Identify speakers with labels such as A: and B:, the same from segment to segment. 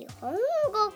A: 日本語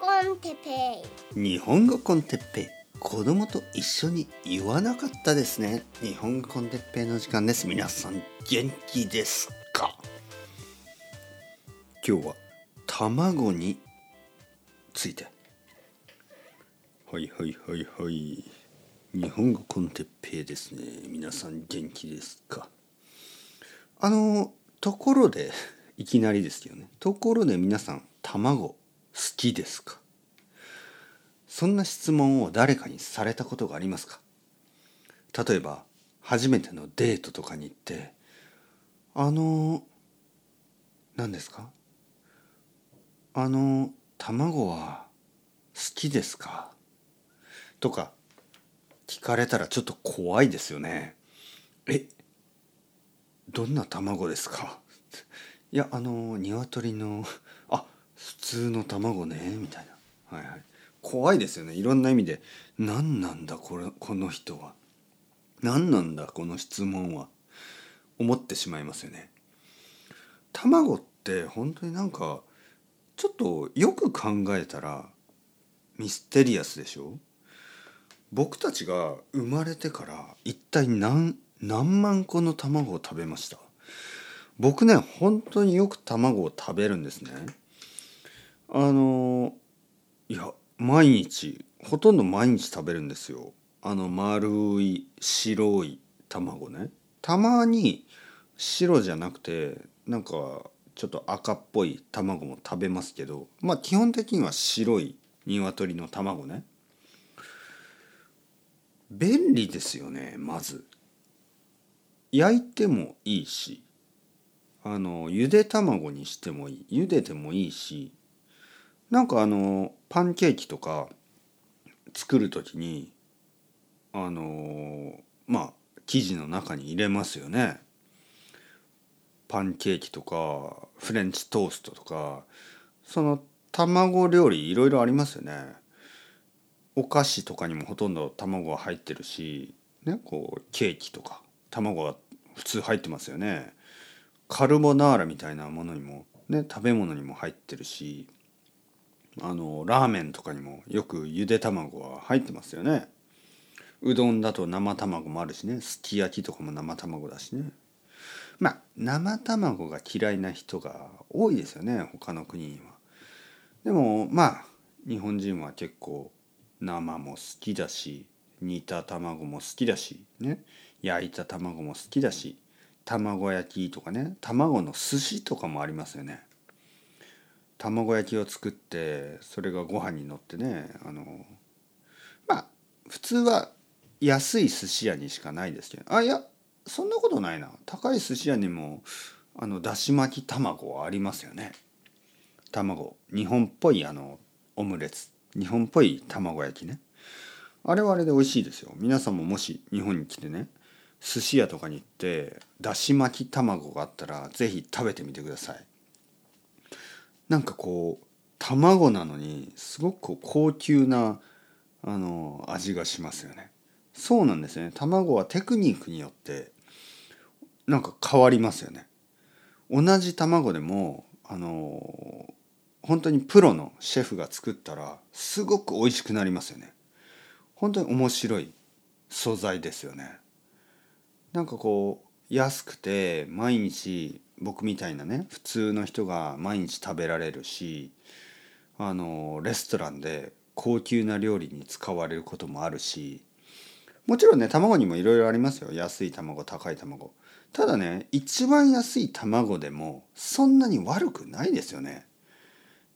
A: コンテペ
B: イ。日本語コンテッペイ。子供と一緒に言わなかったですね。日本語コンテッペイの時間です。皆さん元気ですか？今日は卵について。はいはいはいはい。日本語コンテッペイですね。皆さん元気ですか？あのところでいきなりですけどね。ところで皆さん卵好きですか？そんな質問を誰かにされたことがありますか？例えば初めてのデートとかに行って「あの何ですか？あの卵は好きですか?」とか聞かれたらちょっと怖いですよね。えどんな卵ですか？いやあの鶏の普通の卵ねみたいな。はいはい。怖いですよね。いろんな意味で。何なんだこれこの人は。何なんだこの質問は。思ってしまいますよね。卵って本当になんかちょっとよく考えたらミステリアスでしょ。僕たちが生まれてから一体何何万個の卵を食べました。僕ね本当によく卵を食べるんですね。あのいや毎日ほとんど毎日食べるんですよ。あの丸い白い卵ね。たまに白じゃなくてなんかちょっと赤っぽい卵も食べますけどまあ基本的には白い鶏の卵ね。便利ですよねまず。焼いてもいいしあのゆで卵にしてもいい茹でてもいいしなんかあのパンケーキとか作る時にあのまあ生地の中に入れますよね。パンケーキとかフレンチトーストとかその卵料理いろいろありますよね。お菓子とかにもほとんど卵が入ってるし、ね、こうケーキとか卵が普通入ってますよね。カルボナーラみたいなものにもね食べ物にも入ってるしあのラーメンとかにもよくゆで卵は入ってますよね。うどんだと生卵もあるしね。すき焼きとかも生卵だしね。まあ生卵が嫌いな人が多いですよね。他の国には。でもまあ日本人は結構生も好きだし煮た卵も好きだしね。焼いた卵も好きだし卵焼きとかね。卵の寿司とかもありますよね。卵焼きを作ってそれがご飯に乗ってねあのまあ普通は安い寿司屋にしかないですけどあいやそんなことないな。高い寿司屋にもあのだし巻き卵はありますよね。卵。日本っぽいあのオムレツ。日本っぽい卵焼きね。あれはあれで美味しいですよ。皆さんももし日本に来てね寿司屋とかに行ってだし巻き卵があったら是非食べてみてください。なんかこう卵なのにすごく高級なあの味がしますよね。そうなんですね。卵はテクニックによってなんか変わりますよね。同じ卵でもあの本当にプロのシェフが作ったらすごく美味しくなりますよね。本当に面白い素材ですよね。なんかこう安くて毎日僕みたいなね普通の人が毎日食べられるしあのレストランで高級な料理に使われることもあるしもちろんね卵にもいろいろありますよ。安い卵高い卵。ただね一番安い卵でもそんなに悪くないですよね。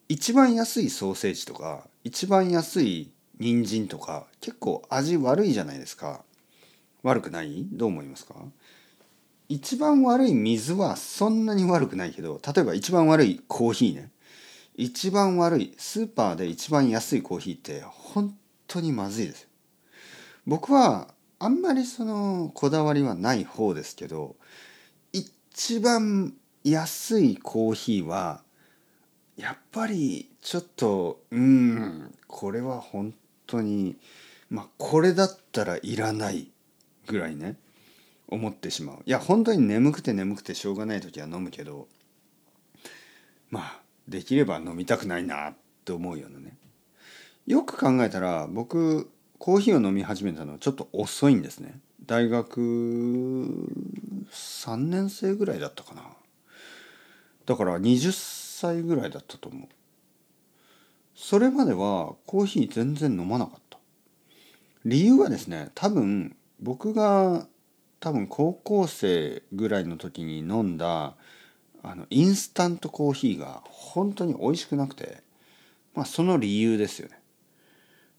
B: 一番安いソーセージとか一番安い人参とか結構味悪いじゃないですか。悪くない？どう思いますか？一番悪い水はそんなに悪くないけど例えば一番悪いコーヒーね。一番悪いスーパーで一番安いコーヒーって本当にまずいです。僕はあんまりそのこだわりはない方ですけど一番安いコーヒーはやっぱりちょっとうんこれは本当にまあこれだったらいらないぐらいね。思ってしまう。いや本当に眠くて眠くてしょうがない時は飲むけどまあできれば飲みたくないなって思うようなね。よく考えたら僕コーヒーを飲み始めたのはちょっと遅いんですね。大学3年生ぐらいだったかな。だから20歳ぐらいだったと思う。それまではコーヒー全然飲まなかった。理由はですね多分僕が多分高校生ぐらいの時に飲んだあのインスタントコーヒーが本当に美味しくなくてまあその理由ですよね。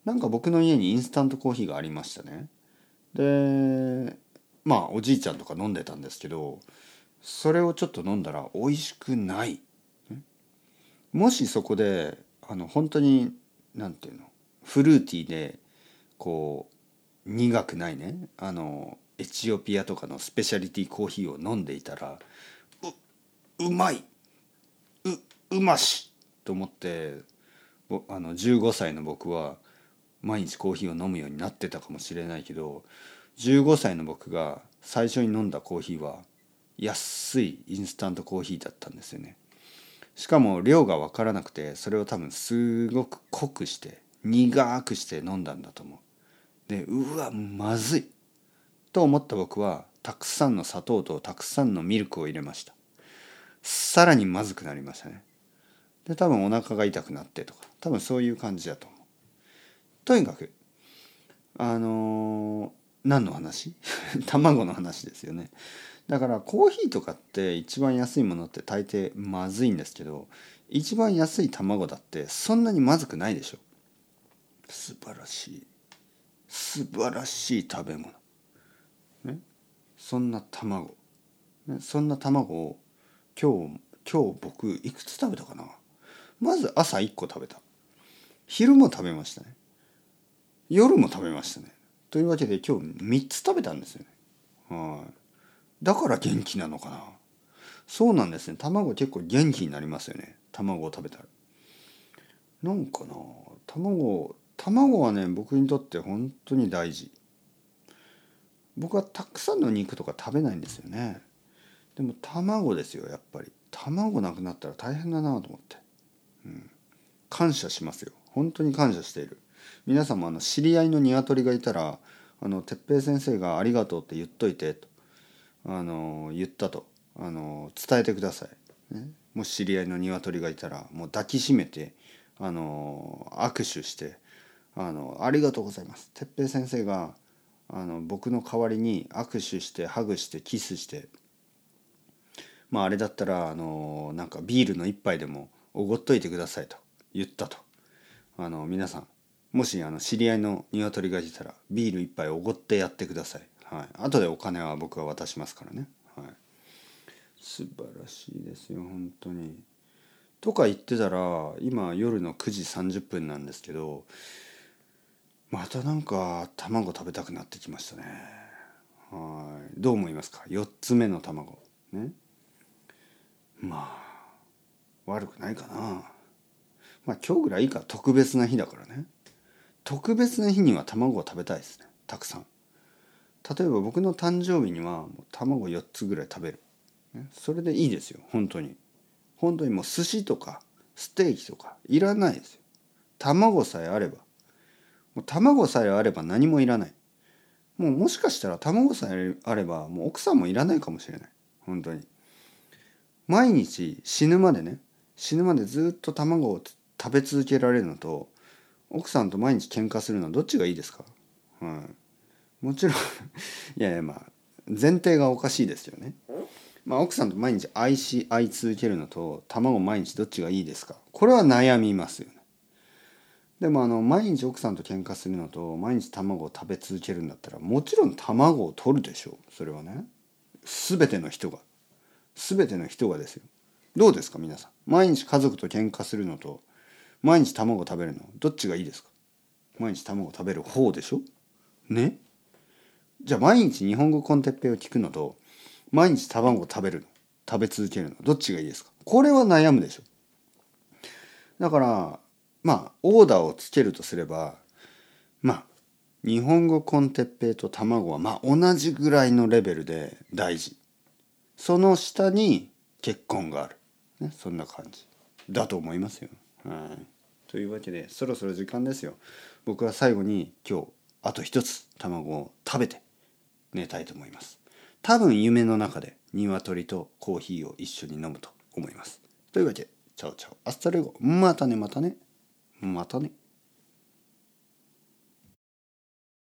B: なんか僕の家にインスタントコーヒーがありましたね。でまあおじいちゃんとか飲んでたんですけどそれをちょっと飲んだら美味しくない。もしそこであの本当に何て言うのフルーティーでこう苦くないね。あのエチオピアとかのスペシャリティコーヒーを飲んでいたらううまいううましと思ってあの15歳の僕は毎日コーヒーを飲むようになってたかもしれないけど15歳の僕が最初に飲んだコーヒーは安いインスタントコーヒーだったんですよね。しかも量が分からなくてそれを多分すごく濃くして苦くして飲んだんだと思う。でうわまずいと思った僕はたくさんの砂糖とたくさんのミルクを入れました。さらにまずくなりましたね。で多分お腹が痛くなってとか多分そういう感じだと思う。とにかくあのー、何の話？卵の話ですよね。だからコーヒーとかって一番安いものって大抵まずいんですけど一番安い卵だってそんなにまずくないでしょ素晴らしい素晴らしい食べ物ね。そんな卵、ね、そんな卵を今日今日僕いくつ食べたかな。まず朝1個食べた。昼も食べましたね。夜も食べましたね。というわけで今日3つ食べたんですよね。はい。だから元気なのかな。そうなんですね。卵結構元気になりますよね。卵を食べたら。なんかな卵卵はね僕にとって本当に大事。僕はたくさんの肉とか食べないんですよね。でも卵ですよやっぱり。卵なくなったら大変だなと思って、うん、感謝しますよ。本当に感謝している。皆さんもあの知り合いの鶏がいたらあの哲平先生が「ありがとう」って言っといてとあの言ったとあの伝えてください、ね、もし知り合いの鶏がいたらもう抱きしめてあの握手してあの「ありがとうございます」哲平先生があの僕の代わりに握手してハグしてキスしてまああれだったらあのなんかビールの一杯でもおごっといてくださいと言ったと。あの皆さんもしあの知り合いの鶏がいたらビール一杯おごってやってください。はい、後でお金は僕は渡しますからね、はい、素晴らしいですよ本当に。とか言ってたら今夜の9時30分なんですけどまたなんか卵食べたくなってきましたね。はい。どう思いますか？4つ目の卵。ね。まあ悪くないかな。まあ今日ぐらいいいか。特別な日だからね。特別な日には卵を食べたいですね。たくさん。例えば僕の誕生日にはもう卵4つぐらい食べる、ね、それでいいですよ。本当に。本当にもう寿司とかステーキとかいらないですよ。卵さえあれば。卵さえあれば何もいらない。もうもしかしたら卵さえあればもう奥さんもいらないかもしれない。本当に。毎日死ぬまでね死ぬまでずっと卵を食べ続けられるのと奥さんと毎日喧嘩するのはどっちがいいですか？はい。もちろん いやいやまあ前提がおかしいですよね。まあ、奥さんと毎日愛し愛い続けるのと卵毎日どっちがいいですか？これは悩みますよね。でもあの毎日奥さんと喧嘩するのと毎日卵を食べ続けるんだったらもちろん卵を取るでしょう。それはね。全ての人が。全ての人がですよ。どうですか皆さん？毎日家族と喧嘩するのと毎日卵を食べるのどっちがいいですか？毎日卵を食べる方でしょ？ね？じゃあ毎日日本語コンテッペイを聞くのと毎日卵を食べるの食べ続けるのどっちがいいですか？これは悩むでしょ。だからまあオーダーをつけるとすればまあ日本語コンテッペイと卵はまあ同じぐらいのレベルで大事。その下に結婚がある、ね、そんな感じ。だと思いますよ。はい。というわけでそろそろ時間ですよ。僕は最後に今日あと一つ卵を食べて寝たいと思います。多分夢の中で鶏とコーヒーを一緒に飲むと思います。というわけで Ciao ciao。Hasta luego。またねまたね。またね。